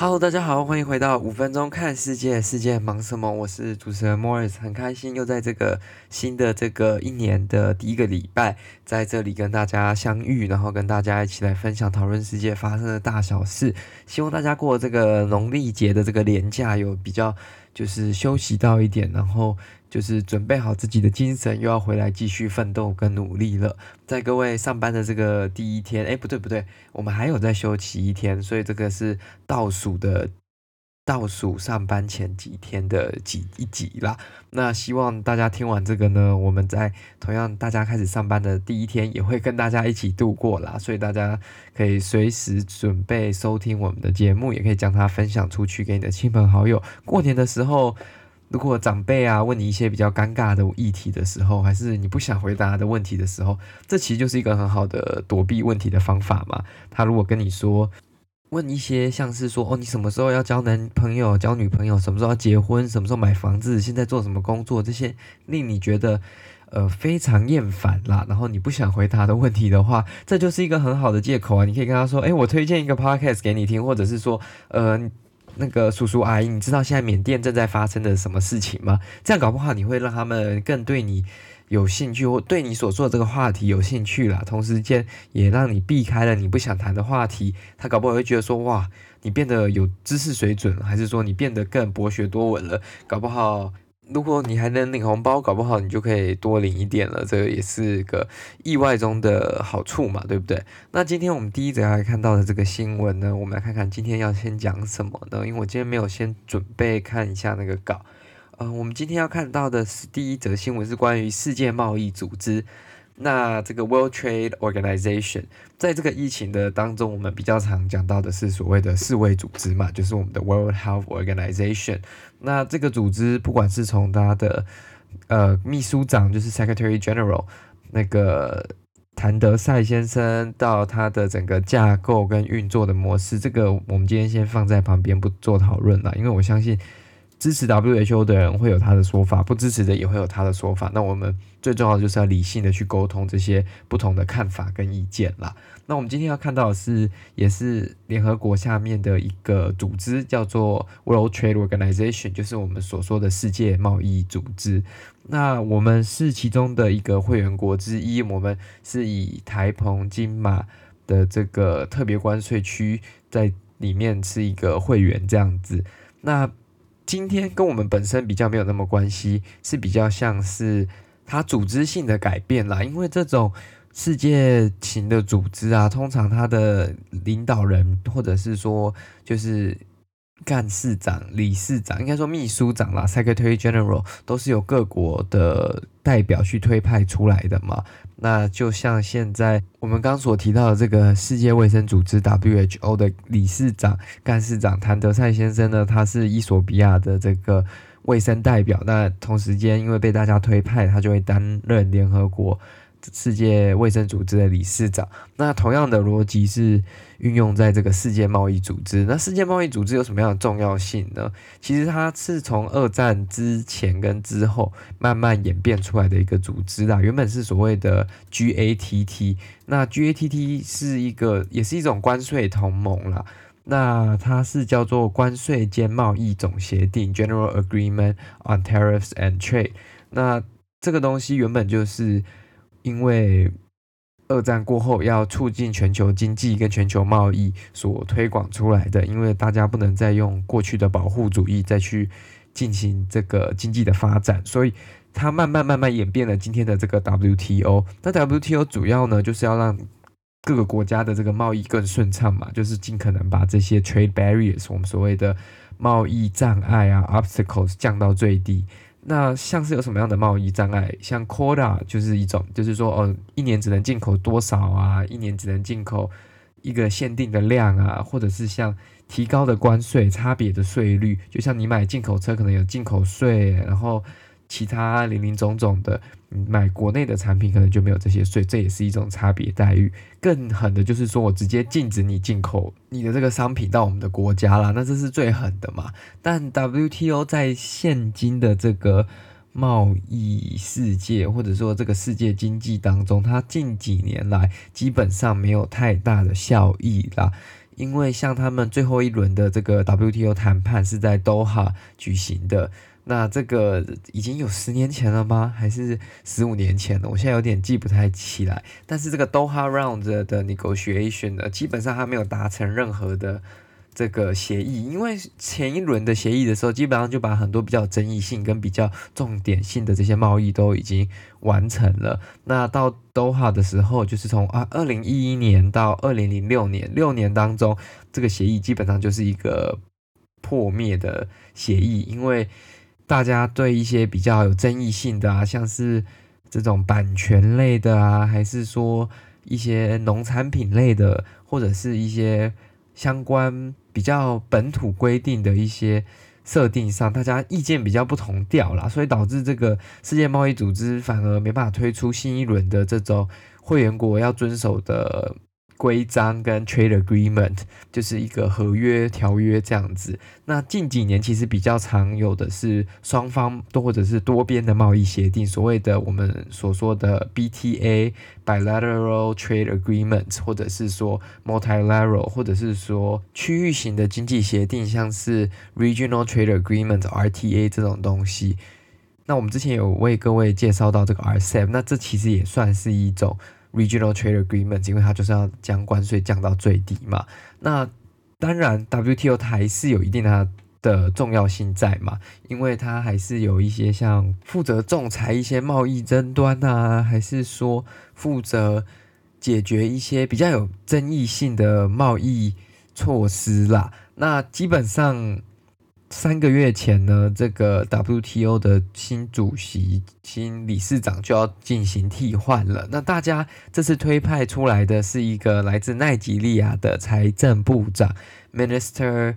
好大家好，欢迎回到五分钟看世界，世界忙什么？我是主持人莫尔斯很开心又在这个新的这个一年的第一个礼拜，在这里跟大家相遇，然后跟大家一起来分享讨论世界发生的大小事。希望大家过这个农历节的这个年假有比较就是休息到一点，然后。就是准备好自己的精神，又要回来继续奋斗跟努力了。在各位上班的这个第一天，哎，不对不对，我们还有在休息一天，所以这个是倒数的倒数上班前几天的几一集啦。那希望大家听完这个呢，我们在同样大家开始上班的第一天，也会跟大家一起度过啦。所以大家可以随时准备收听我们的节目，也可以将它分享出去给你的亲朋好友。过年的时候。如果长辈啊问你一些比较尴尬的议题的时候，还是你不想回答的问题的时候，这其实就是一个很好的躲避问题的方法嘛。他如果跟你说，问一些像是说，哦，你什么时候要交男朋友、交女朋友，什么时候要结婚，什么时候买房子，现在做什么工作，这些令你觉得呃非常厌烦啦，然后你不想回答的问题的话，这就是一个很好的借口啊。你可以跟他说，诶，我推荐一个 podcast 给你听，或者是说，呃。那个叔叔阿姨，你知道现在缅甸正在发生的什么事情吗？这样搞不好你会让他们更对你有兴趣，或对你所做的这个话题有兴趣了。同时间也让你避开了你不想谈的话题。他搞不好会觉得说，哇，你变得有知识水准，还是说你变得更博学多闻了？搞不好。如果你还能领红包，搞不好你就可以多领一点了，这个也是个意外中的好处嘛，对不对？那今天我们第一则要看到的这个新闻呢，我们来看看今天要先讲什么呢？因为我今天没有先准备看一下那个稿，嗯、我们今天要看到的是第一则新闻是关于世界贸易组织。那这个 World Trade Organization，在这个疫情的当中，我们比较常讲到的是所谓的世卫组织嘛，就是我们的 World Health Organization。那这个组织，不管是从它的呃秘书长，就是 Secretary General 那个谭德赛先生，到它的整个架构跟运作的模式，这个我们今天先放在旁边不做讨论了，因为我相信。支持 WHO 的人会有他的说法，不支持的也会有他的说法。那我们最重要的就是要理性的去沟通这些不同的看法跟意见啦。那我们今天要看到的是，也是联合国下面的一个组织，叫做 World Trade Organization，就是我们所说的世界贸易组织。那我们是其中的一个会员国之一，我们是以台澎金马的这个特别关税区在里面是一个会员这样子。那今天跟我们本身比较没有那么关系，是比较像是它组织性的改变啦。因为这种世界型的组织啊，通常它的领导人或者是说就是干事长、理事长，应该说秘书长啦 （Secretary General） 都是由各国的代表去推派出来的嘛。那就像现在我们刚所提到的这个世界卫生组织 WHO 的理事长、干事长谭德赛先生呢，他是伊索比亚的这个卫生代表。那同时间因为被大家推派，他就会担任联合国。世界卫生组织的理事长，那同样的逻辑是运用在这个世界贸易组织。那世界贸易组织有什么样的重要性呢？其实它是从二战之前跟之后慢慢演变出来的一个组织啦。原本是所谓的 GATT，那 GATT 是一个也是一种关税同盟啦。那它是叫做关税兼贸易总协定 （General Agreement on Tariffs and Trade）。那这个东西原本就是。因为二战过后要促进全球经济跟全球贸易所推广出来的，因为大家不能再用过去的保护主义再去进行这个经济的发展，所以它慢慢慢慢演变了今天的这个 WTO。那 WTO 主要呢就是要让各个国家的这个贸易更顺畅嘛，就是尽可能把这些 trade barriers 我们所谓的贸易障碍啊 obstacles 降到最低。那像是有什么样的贸易障碍？像 quota 就是一种，就是说，哦，一年只能进口多少啊？一年只能进口一个限定的量啊？或者是像提高的关税、差别的税率，就像你买进口车可能有进口税，然后。其他零零总总的，买国内的产品可能就没有这些税，这也是一种差别待遇。更狠的就是说我直接禁止你进口你的这个商品到我们的国家啦，那这是最狠的嘛。但 WTO 在现今的这个贸易世界，或者说这个世界经济当中，它近几年来基本上没有太大的效益啦。因为像他们最后一轮的这个 WTO 谈判是在 Doha 举行的。那这个已经有十年前了吗？还是十五年前了？我现在有点记不太起来。但是这个 Doha Round 的 negotiation 呢，基本上还没有达成任何的这个协议，因为前一轮的协议的时候，基本上就把很多比较争议性跟比较重点性的这些贸易都已经完成了。那到 Doha 的时候，就是从啊二零一一年到二零零六年六年当中，这个协议基本上就是一个破灭的协议，因为。大家对一些比较有争议性的啊，像是这种版权类的啊，还是说一些农产品类的，或者是一些相关比较本土规定的一些设定上，大家意见比较不同调啦，所以导致这个世界贸易组织反而没办法推出新一轮的这种会员国要遵守的。规章跟 trade agreement 就是一个合约条约这样子。那近几年其实比较常有的是双方多或者是多边的贸易协定，所谓的我们所说的 BTA bilateral trade agreement，或者是说 multilateral，或者是说区域型的经济协定，像是 regional trade agreement RTA 这种东西。那我们之前有为各位介绍到这个 RCEP，那这其实也算是一种。Regional Trade Agreement，因为它就是要将关税降到最低嘛。那当然，WTO 它还是有一定它的重要性在嘛，因为它还是有一些像负责仲裁一些贸易争端啊，还是说负责解决一些比较有争议性的贸易措施啦。那基本上。三个月前呢，这个 WTO 的新主席、新理事长就要进行替换了。那大家这次推派出来的是一个来自奈及利亚的财政部长 Minister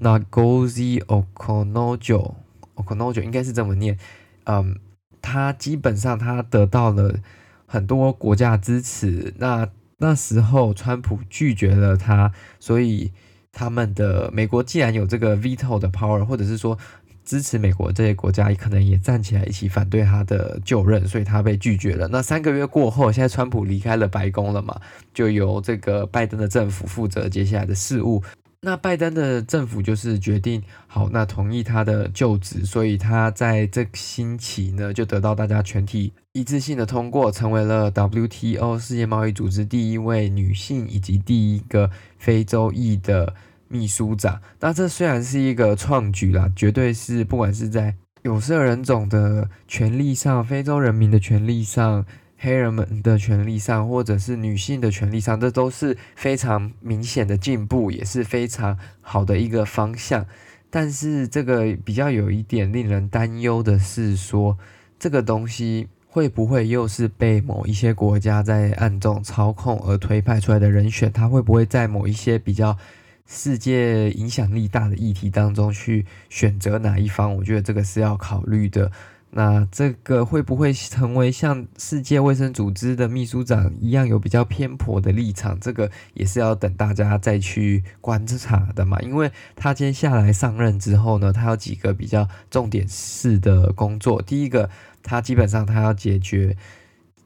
Ngozi Okonjo，Okonjo 应该是这么念。嗯，他基本上他得到了很多国家支持。那那时候川普拒绝了他，所以。他们的美国既然有这个 veto 的 power，或者是说支持美国这些国家，可能也站起来一起反对他的就任，所以他被拒绝了。那三个月过后，现在川普离开了白宫了嘛，就由这个拜登的政府负责接下来的事务。那拜登的政府就是决定好，那同意他的就职，所以他在这星期呢，就得到大家全体一致性的通过，成为了 WTO 世界贸易组织第一位女性以及第一个非洲裔的秘书长。那这虽然是一个创举啦，绝对是不管是在有色人种的权利上，非洲人民的权利上。黑人们的权利上，或者是女性的权利上，这都是非常明显的进步，也是非常好的一个方向。但是，这个比较有一点令人担忧的是说，这个东西会不会又是被某一些国家在暗中操控而推派出来的人选？他会不会在某一些比较世界影响力大的议题当中去选择哪一方？我觉得这个是要考虑的。那这个会不会成为像世界卫生组织的秘书长一样有比较偏颇的立场？这个也是要等大家再去观察的嘛。因为他接下来上任之后呢，他有几个比较重点式的工作。第一个，他基本上他要解决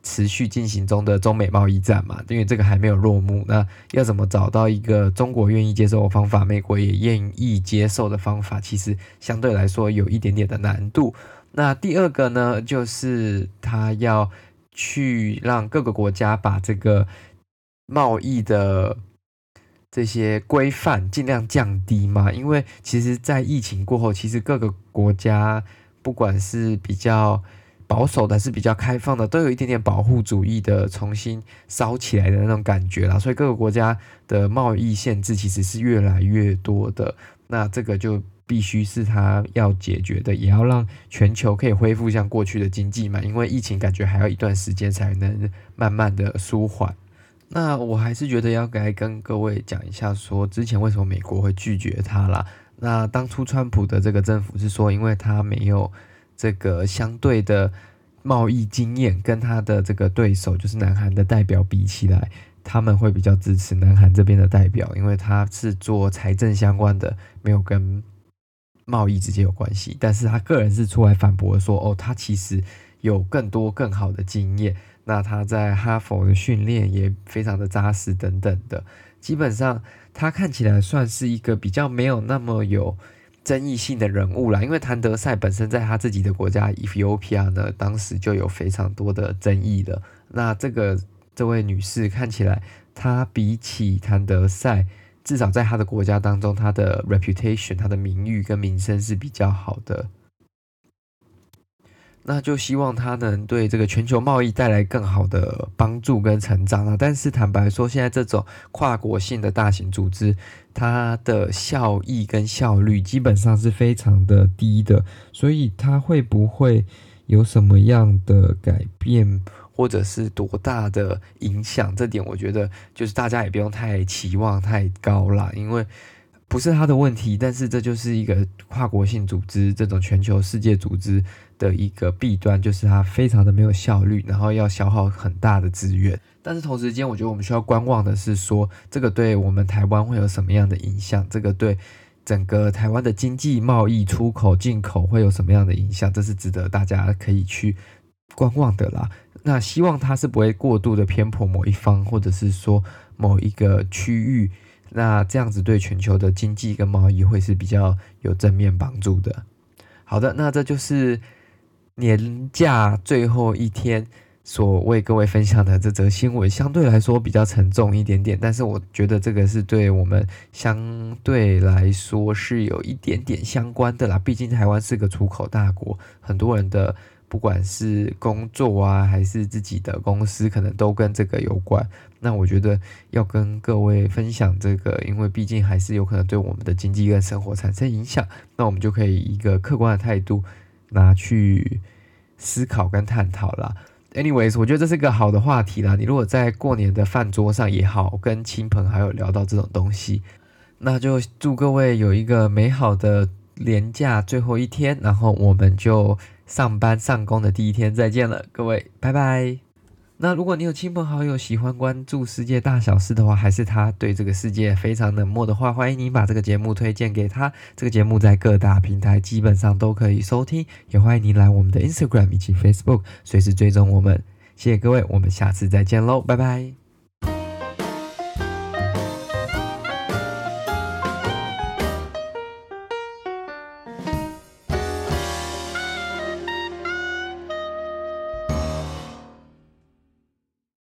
持续进行中的中美贸易战嘛，因为这个还没有落幕。那要怎么找到一个中国愿意接受的方法，美国也愿意接受的方法，其实相对来说有一点点的难度。那第二个呢，就是他要去让各个国家把这个贸易的这些规范尽量降低嘛，因为其实，在疫情过后，其实各个国家不管是比较保守的，还是比较开放的，都有一点点保护主义的重新烧起来的那种感觉啦，所以各个国家的贸易限制其实是越来越多的。那这个就。必须是他要解决的，也要让全球可以恢复像过去的经济嘛。因为疫情感觉还要一段时间才能慢慢的舒缓。那我还是觉得要该跟各位讲一下，说之前为什么美国会拒绝他啦。那当初川普的这个政府是说，因为他没有这个相对的贸易经验，跟他的这个对手就是南韩的代表比起来，他们会比较支持南韩这边的代表，因为他是做财政相关的，没有跟。贸易直接有关系，但是他个人是出来反驳说，哦，他其实有更多更好的经验，那他在哈佛的训练也非常的扎实等等的，基本上他看起来算是一个比较没有那么有争议性的人物啦，因为谭德赛本身在他自己的国家 Ethiopia 呢，当时就有非常多的争议的。那这个这位女士看起来，她比起谭德赛，至少在她的国家当中，她的 reputation，她的名誉跟名声是比较好的。那就希望它能对这个全球贸易带来更好的帮助跟成长啊！但是坦白说，现在这种跨国性的大型组织，它的效益跟效率基本上是非常的低的，所以它会不会有什么样的改变，或者是多大的影响？这点我觉得就是大家也不用太期望太高啦，因为。不是他的问题，但是这就是一个跨国性组织，这种全球世界组织的一个弊端，就是它非常的没有效率，然后要消耗很大的资源。但是同时间，我觉得我们需要观望的是说，这个对我们台湾会有什么样的影响？这个对整个台湾的经济、贸易、出口、进口会有什么样的影响？这是值得大家可以去观望的啦。那希望它是不会过度的偏颇某一方，或者是说某一个区域。那这样子对全球的经济跟贸易会是比较有正面帮助的。好的，那这就是年假最后一天所为各位分享的这则新闻，相对来说比较沉重一点点，但是我觉得这个是对我们相对来说是有一点点相关的啦。毕竟台湾是个出口大国，很多人的。不管是工作啊，还是自己的公司，可能都跟这个有关。那我觉得要跟各位分享这个，因为毕竟还是有可能对我们的经济跟生活产生影响。那我们就可以以一个客观的态度拿去思考跟探讨啦。Anyways，我觉得这是个好的话题啦。你如果在过年的饭桌上也好，跟亲朋好友聊到这种东西，那就祝各位有一个美好的年假最后一天，然后我们就。上班上工的第一天，再见了，各位，拜拜。那如果你有亲朋好友喜欢关注世界大小事的话，还是他对这个世界非常冷漠的话，欢迎你把这个节目推荐给他。这个节目在各大平台基本上都可以收听，也欢迎你来我们的 Instagram 以及 Facebook，随时追踪我们。谢谢各位，我们下次再见喽，拜拜。